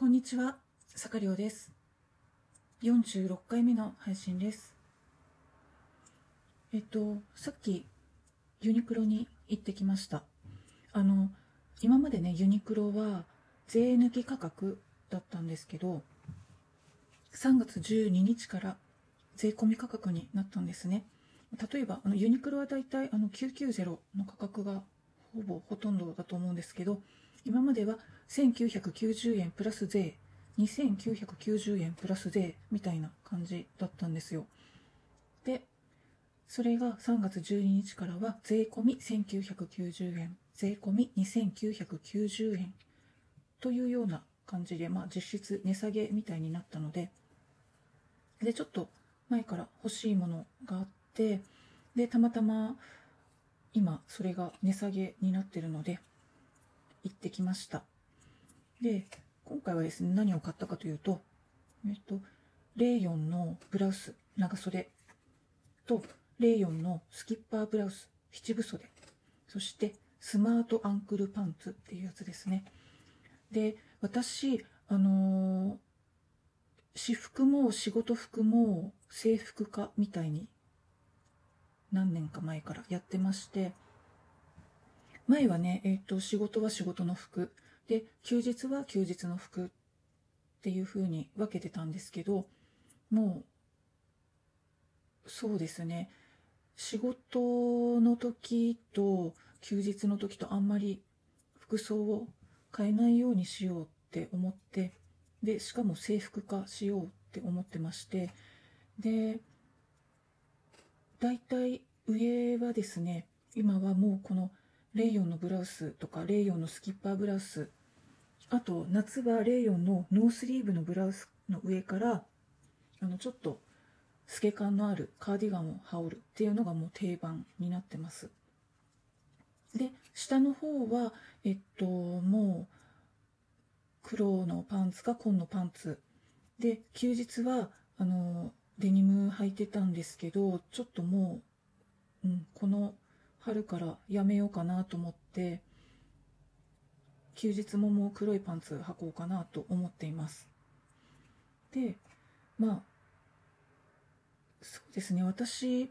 こんにちは、坂亮です。46回目の配信です。えっと、さっきユニクロに行ってきました。あの、今までね、ユニクロは税抜き価格だったんですけど、3月12日から税込み価格になったんですね。例えば、あのユニクロはだいたいあの990の価格がほぼほとんどだと思うんですけど、今までは1990円プラス税、2990円プラス税みたいな感じだったんですよ。で、それが3月12日からは税込み1990円、税込み2990円というような感じで、まあ実質値下げみたいになったので、で、ちょっと前から欲しいものがあって、で、たまたま今それが値下げになってるので、行ってきました。で、今回はですね、何を買ったかというと、えっと、レイヨンのブラウス、長袖と、レイヨンのスキッパーブラウス、七分袖、そしてスマートアンクルパンツっていうやつですね。で、私、あのー私服も仕事服も制服化みたいに何年か前からやってまして、前はね、えっ、と、仕事は仕事の服、で、休日は休日の服っていう風に分けてたんですけど、もう、そうですね、仕事の時と休日の時とあんまり服装を変えないようにしようって思って、で、しかも制服化しようって思ってまして、で、大体上はですね、今はもうこのレイヨンのブラウスとかレイヨンのスキッパーブラウス。あと夏はレイヨンのノースリーブのブラウスの上からあのちょっと透け感のあるカーディガンを羽織るっていうのがもう定番になってます。で下の方はえっともう黒のパンツか紺のパンツ。で休日はあのデニム履いてたんですけどちょっともう、うん、この春からやめようかなと思って休日ももう黒いパンツ履こうかなと思っています。でまあそうですね私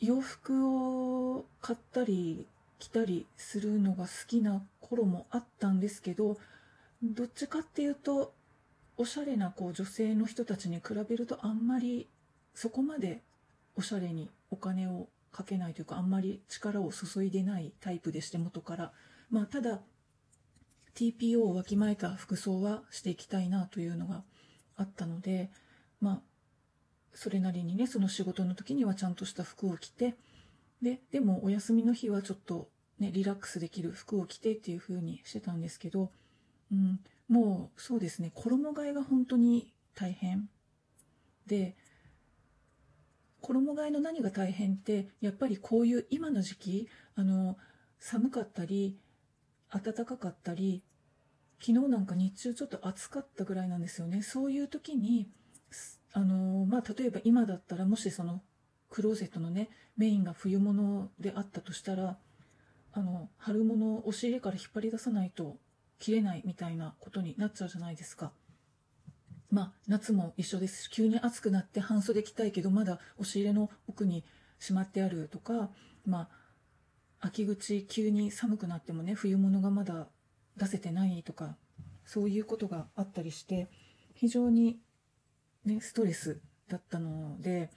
洋服を買ったり着たりするのが好きな頃もあったんですけどどっちかっていうとおしゃれなこう女性の人たちに比べるとあんまりそこまでおしゃれにお金をかけないというかあんまり力を注いでないタイプでして元から。まあただ TPO をわきまえた服装はしていきたいなというのがあったのでまあそれなりにねその仕事の時にはちゃんとした服を着てででもお休みの日はちょっとねリラックスできる服を着てっていう風にしてたんですけど、うん、もうそうですね衣替えが本当に大変で衣替えの何が大変ってやっぱりこういう今の時期あの寒かったり暖かかったり昨日なんか日中ちょっと暑かったぐらいなんですよねそういう時にあのまあ例えば今だったらもしそのクローゼットのねメインが冬物であったとしたらあの春物を押し入れから引っ張り出さないと着れないみたいなことになっちゃうじゃないですか。まあ夏も一緒ですし急に暑くなって半袖着たいけどまだ押し入れの奥にしまってあるとかまあ秋口急に寒くなってもね冬物がまだ出せてないとかそういうことがあったりして非常にねストレスだったので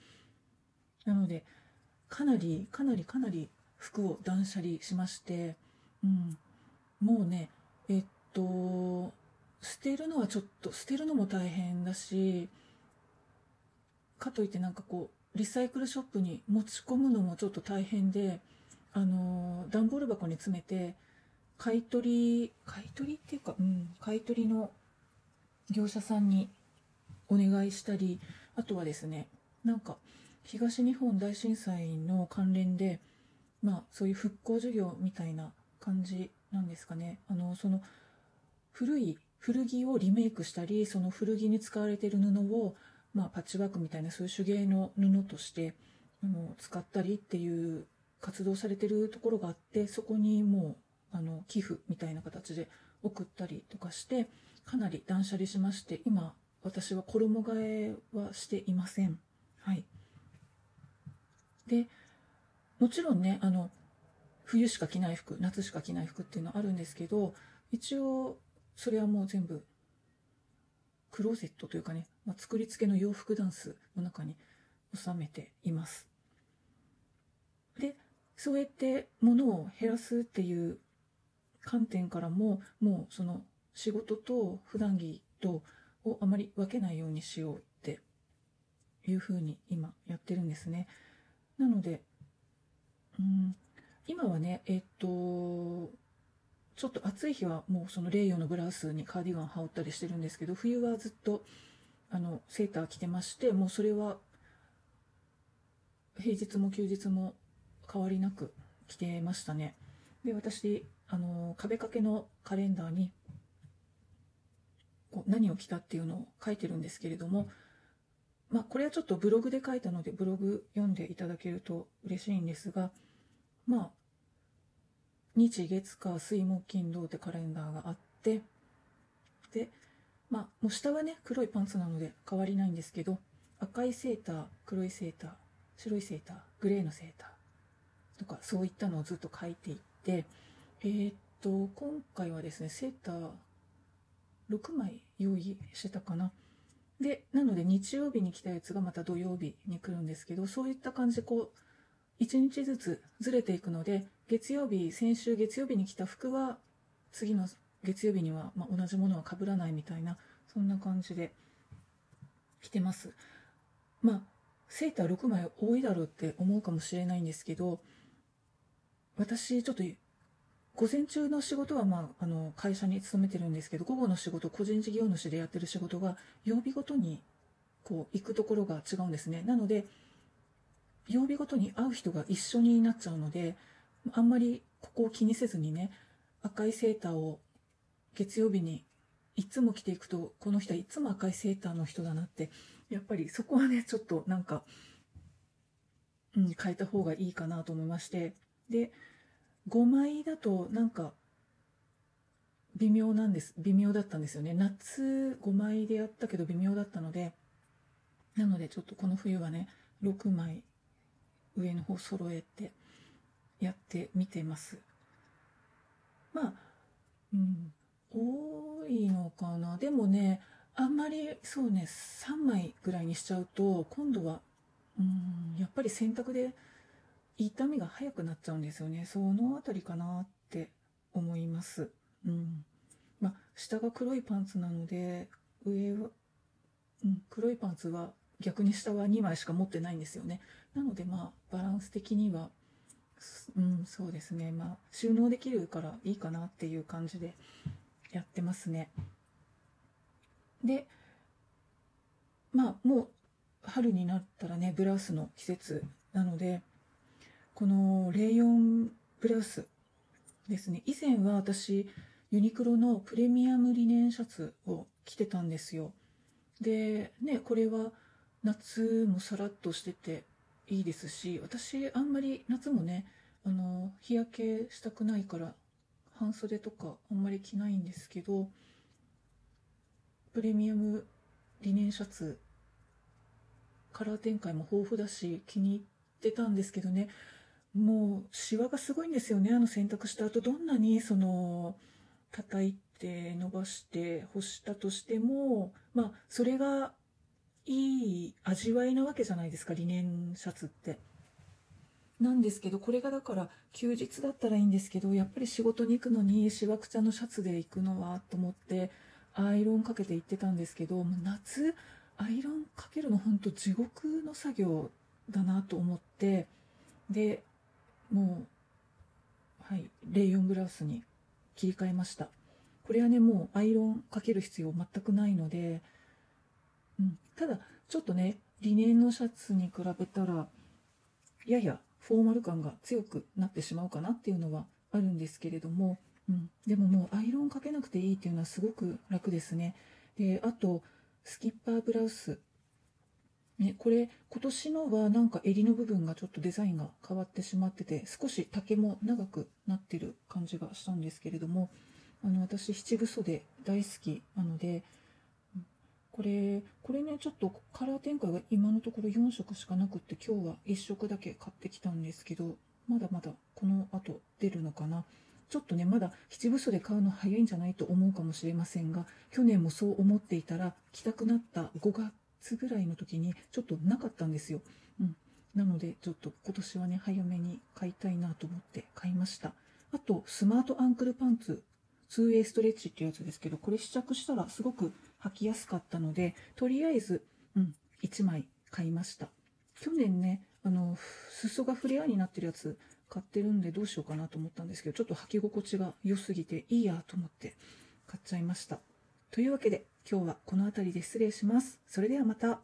なのでかなりかなりかなり服を断捨離しまして、うん、もうねえっと捨てるのはちょっと捨てるのも大変だしかといってなんかこうリサイクルショップに持ち込むのもちょっと大変であの段ボール箱に詰めて買い取り買い取りっていうか、うん、買い取りの業者さんにお願いしたりあとはですねなんか東日本大震災の関連でまあそういう復興事業みたいな感じなんですかね。あのその古い古着をリメイクしたりその古着に使われている布を、まあ、パッチワークみたいなそういう手芸の布としてあの使ったりっていう活動されてるところがあってそこにもうあの寄付みたいな形で送ったりとかしてかなり断捨離しまして今私は衣替えはしていません。はい。でもちろんねあの冬しか着ない服夏しか着ない服っていうのはあるんですけど一応それはもう全部クローゼットというかね、まあ、作り付けの洋服ダンスの中に収めています。でそうやって物を減らすっていう観点からももうその仕事と普段着とをあまり分けないようにしようっていうふうに今やってるんですね。なのでうん今はねえっとちょっと暑い日はもうそのレイヨのブラウスにカーディガン羽織ったりしてるんですけど冬はずっとあのセーター着てましてもうそれは平日も休日も変わりなく着てましたね。で私あの壁掛けのカレンダーにこう何を着たっていうのを書いてるんですけれどもまあこれはちょっとブログで書いたのでブログ読んでいただけると嬉しいんですがまあ日月火水木金土ってカレンダーがあってでまあもう下はね黒いパンツなので変わりないんですけど赤いセーター黒いセーター白いセーターグレーのセーターとかそういったのをずっと書いていってえー、っと今回はですねセーター6枚用意してたかな。でなので日曜日に来たやつがまた土曜日に来るんですけどそういった感じでこう1日ずつずれていくので月曜日先週月曜日に着た服は次の月曜日には、ま、同じものは被らないみたいなそんな感じで着てます。まあセーター6枚多いだろうって思うかもしれないんですけど私ちょっと午前中の仕事は、まあ、あの会社に勤めてるんですけど午後の仕事個人事業主でやってる仕事が曜日ごとにこう行くところが違うんですね。なので曜日ごとに会う人が一緒になっちゃうのであんまりここを気にせずにね赤いセーターを月曜日にいつも着ていくとこの人はいつも赤いセーターの人だなってやっぱりそこはねちょっとなんか、うん、変えた方がいいかなと思いまして。で5枚だとなんか微妙なんです。微妙だったんですよね。夏5枚でやったけど微妙だったのでなのでちょっとこの冬はね6枚上の方揃えてやってみてます。まあ、うん、多いのかな。でもね、あんまりそうね、3枚ぐらいにしちゃうと、今度は、うん、やっぱり洗濯で痛みが早くなっちゃうんですよね。そのあたりかなって思います。うん。まあ、下が黒いパンツなので、上は、うん、黒いパンツは逆に下は2枚しか持ってないんですよね。なのでまあ、バランス的には、うん、そうですね。まあ、収納できるからいいかなっていう感じでやってますね。で、まあ、もう春になったらね、ブラウスの季節なので、このレイヨンブラウスですね。以前は私、ユニクロのプレミアムリネンシャツを着てたんですよ。で、ね、これは夏もさらっとしてていいですし、私あんまり夏もね、あの日焼けしたくないから半袖とかあんまり着ないんですけどプレミアムリネンシャツカラー展開も豊富だし気に入ってたんですけどねもうシワがすごいんですよねあの洗濯した後。どんなにその叩いて伸ばして干したとしてもまあそれがいい味わいなわけじゃないですかリネンシャツって。なんですけどこれがだから休日だったらいいんですけどやっぱり仕事に行くのにしわくちゃのシャツで行くのはと思ってアイロンかけて行ってたんですけど夏アイロンかけるの本当地獄の作業だなと思ってでもうはいレイヨンブラウスに切り替えましたこれはねもうアイロンかける必要全くないので、うん、ただちょっとねリネンのシャツに比べたらややフォーマル感が強くなってしまうかなっていうのはあるんですけれども、うん、でももうアイロンかけなくていいっていうのはすごく楽ですね。で、あと、スキッパーブラウス。ね、これ今年のはなんか襟の部分がちょっとデザインが変わってしまってて少し丈も長くなってる感じがしたんですけれどもあの私七分袖大好きなのでこれこれねちょっとカラー展開が今のところ4色しかなくって今日は1色だけ買ってきたんですけどまだまだこの後出るのかな。ちょっとねまだ七分袖買うの早いんじゃないと思うかもしれませんが去年もそう思っていたら着たくなった5月ぐらいの時にちょっとなかったんですよ、うん、なのでちょっと今年はね早めに買いたいなと思って買いました。あとスマートアンクルパンツ 2way ストレッチっていうやつですけどこれ試着したらすごく履きやすかったのでとりあえず、うん、1枚買いました。去年ねあの裾がフレアになってるやつ買ってるんでどうしようかなと思ったんですけどちょっと履き心地が良すぎていいやと思って買っちゃいました。というわけで今日はこの辺りで失礼します。それではまた。